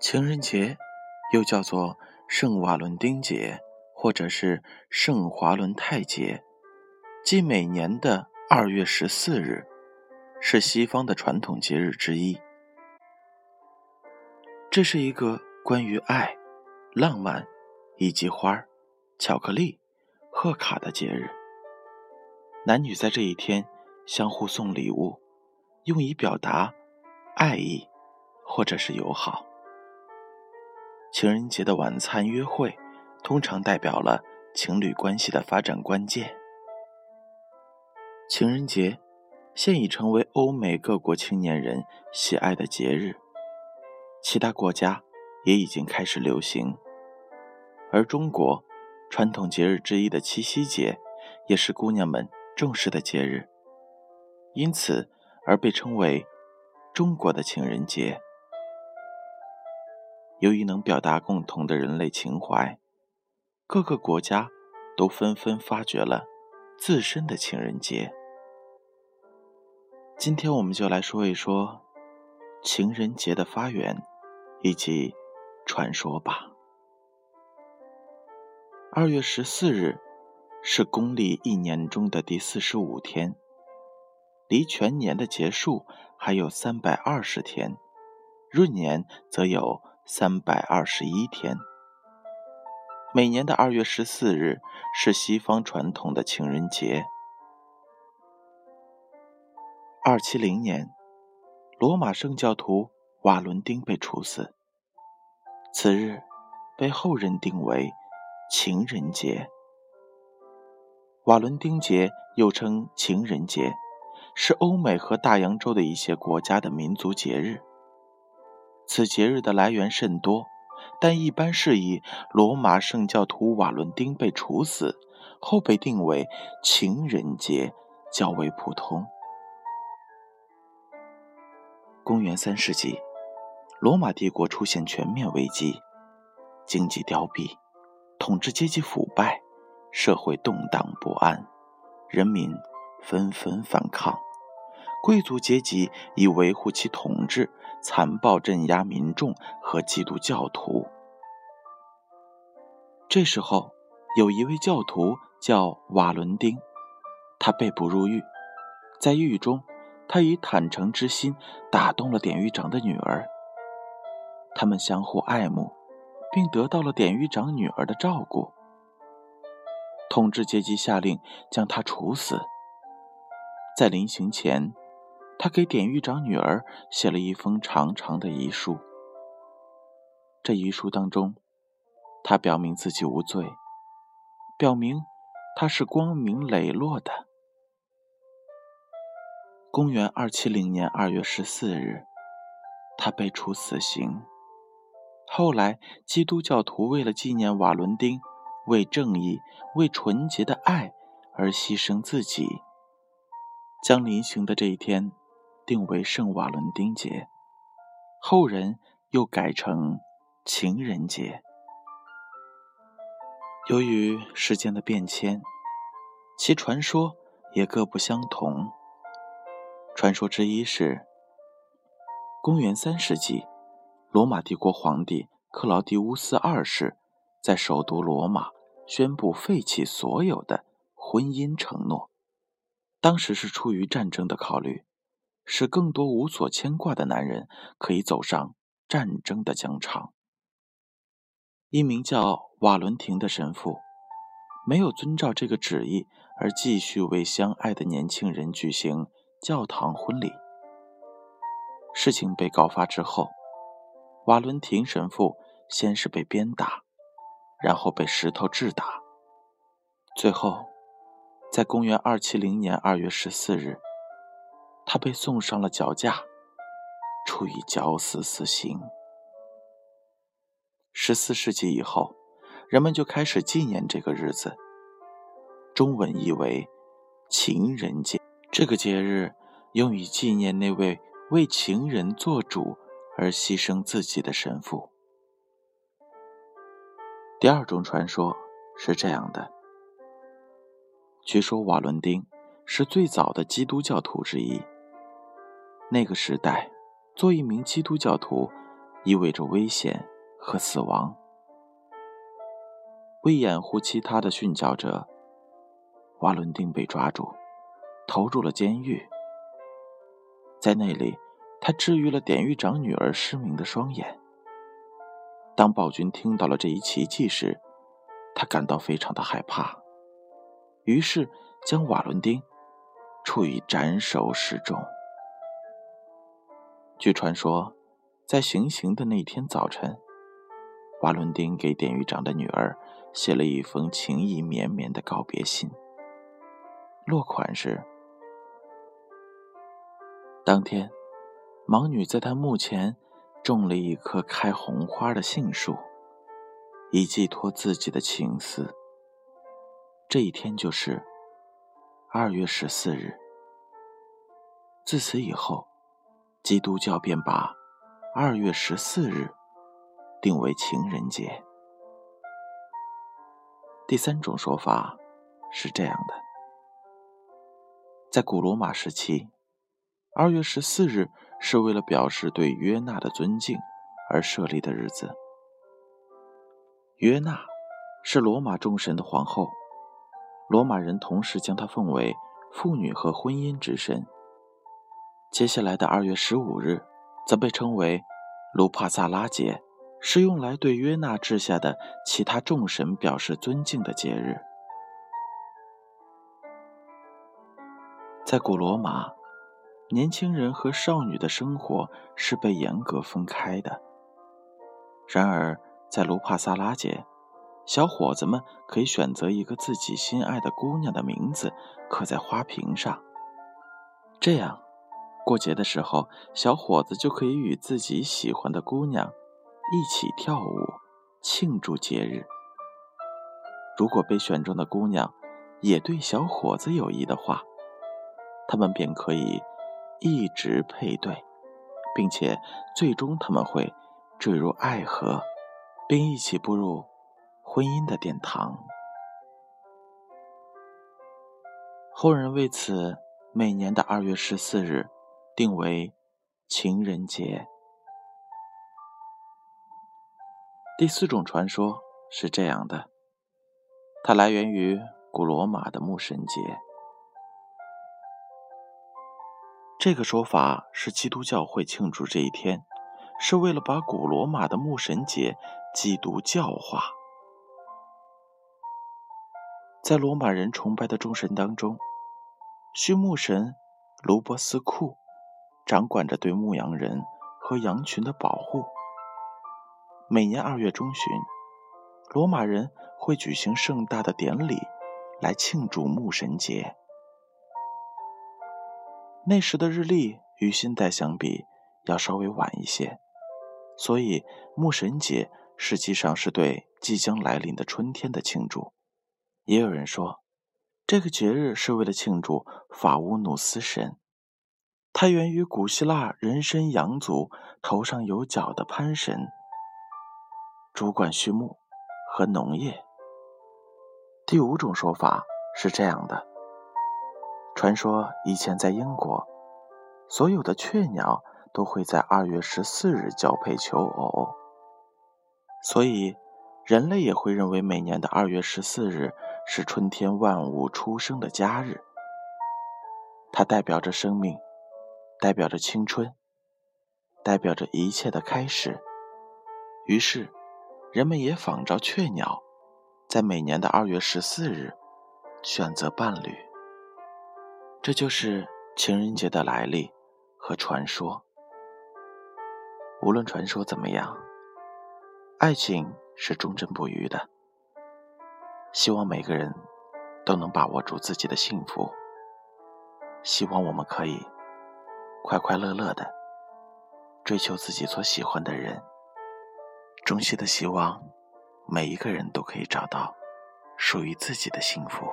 情人节又叫做圣瓦伦丁节，或者是圣华伦泰节，即每年的二月十四日，是西方的传统节日之一。这是一个关于爱、浪漫以及花、巧克力、贺卡的节日。男女在这一天相互送礼物，用以表达爱意或者是友好。情人节的晚餐约会，通常代表了情侣关系的发展关键。情人节现已成为欧美各国青年人喜爱的节日，其他国家也已经开始流行。而中国传统节日之一的七夕节，也是姑娘们重视的节日，因此而被称为中国的情人节。由于能表达共同的人类情怀，各个国家都纷纷发掘了自身的情人节。今天我们就来说一说情人节的发源以及传说吧。二月十四日是公历一年中的第四十五天，离全年的结束还有三百二十天，闰年则有。三百二十一天，每年的二月十四日是西方传统的情人节。二七零年，罗马圣教徒瓦伦丁被处死，此日被后人定为情人节。瓦伦丁节又称情人节，是欧美和大洋洲的一些国家的民族节日。此节日的来源甚多，但一般是以罗马圣教徒瓦伦丁被处死后被定为情人节较为普通。公元三世纪，罗马帝国出现全面危机，经济凋敝，统治阶级腐败，社会动荡不安，人民纷纷反抗。贵族阶级以维护其统治，残暴镇压民众和基督教徒。这时候，有一位教徒叫瓦伦丁，他被捕入狱，在狱中，他以坦诚之心打动了典狱长的女儿。他们相互爱慕，并得到了典狱长女儿的照顾。统治阶级下令将他处死，在临行前。他给典狱长女儿写了一封长长的遗书。这遗书当中，他表明自己无罪，表明他是光明磊落的。公元二七零年二月十四日，他被处死刑。后来，基督教徒为了纪念瓦伦丁为正义、为纯洁的爱而牺牲自己，将临行的这一天。定为圣瓦伦丁节，后人又改成情人节。由于时间的变迁，其传说也各不相同。传说之一是，公元三世纪，罗马帝国皇帝克劳狄乌斯二世在首都罗马宣布废弃所有的婚姻承诺，当时是出于战争的考虑。使更多无所牵挂的男人可以走上战争的疆场。一名叫瓦伦廷的神父没有遵照这个旨意，而继续为相爱的年轻人举行教堂婚礼。事情被告发之后，瓦伦廷神父先是被鞭打，然后被石头致打，最后，在公元二七零年二月十四日。他被送上了绞架，处以绞死死刑。十四世纪以后，人们就开始纪念这个日子，中文译为情人节。这个节日用以纪念那位为情人做主而牺牲自己的神父。第二种传说是这样的：据说瓦伦丁是最早的基督教徒之一。那个时代，做一名基督教徒意味着危险和死亡。为掩护其他的殉教者，瓦伦丁被抓住，投入了监狱。在那里，他治愈了典狱长女儿失明的双眼。当暴君听到了这一奇迹时，他感到非常的害怕，于是将瓦伦丁处以斩首示众。据传说，在行刑的那天早晨，瓦伦丁给典狱长的女儿写了一封情意绵绵的告别信，落款是：“当天，盲女在他墓前种了一棵开红花的杏树。”以寄托自己的情思。这一天就是二月十四日。自此以后，基督教便把二月十四日定为情人节。第三种说法是这样的：在古罗马时期，二月十四日是为了表示对约纳的尊敬而设立的日子。约纳是罗马众神的皇后，罗马人同时将她奉为妇女和婚姻之神。接下来的二月十五日，则被称为卢帕萨拉节，是用来对约纳治下的其他众神表示尊敬的节日。在古罗马，年轻人和少女的生活是被严格分开的。然而，在卢帕萨拉节，小伙子们可以选择一个自己心爱的姑娘的名字刻在花瓶上。这样，过节的时候，小伙子就可以与自己喜欢的姑娘一起跳舞，庆祝节日。如果被选中的姑娘也对小伙子有意的话，他们便可以一直配对，并且最终他们会坠入爱河。并一起步入婚姻的殿堂。后人为此每年的二月十四日定为情人节。第四种传说是这样的，它来源于古罗马的牧神节。这个说法是基督教会庆祝这一天，是为了把古罗马的牧神节。基督教化，在罗马人崇拜的众神当中，畜牧神卢波斯库掌管着对牧羊人和羊群的保护。每年二月中旬，罗马人会举行盛大的典礼来庆祝牧神节。那时的日历与现代相比要稍微晚一些，所以牧神节。实际上是对即将来临的春天的庆祝。也有人说，这个节日是为了庆祝法乌努斯神，它源于古希腊人身羊族头上有角的潘神，主管畜牧和农业。第五种说法是这样的：传说以前在英国，所有的雀鸟都会在二月十四日交配求偶。所以，人类也会认为每年的二月十四日是春天万物出生的佳日。它代表着生命，代表着青春，代表着一切的开始。于是，人们也仿照雀鸟，在每年的二月十四日选择伴侣。这就是情人节的来历和传说。无论传说怎么样。爱情是忠贞不渝的，希望每个人都能把握住自己的幸福。希望我们可以快快乐乐的追求自己所喜欢的人。衷心的希望每一个人都可以找到属于自己的幸福。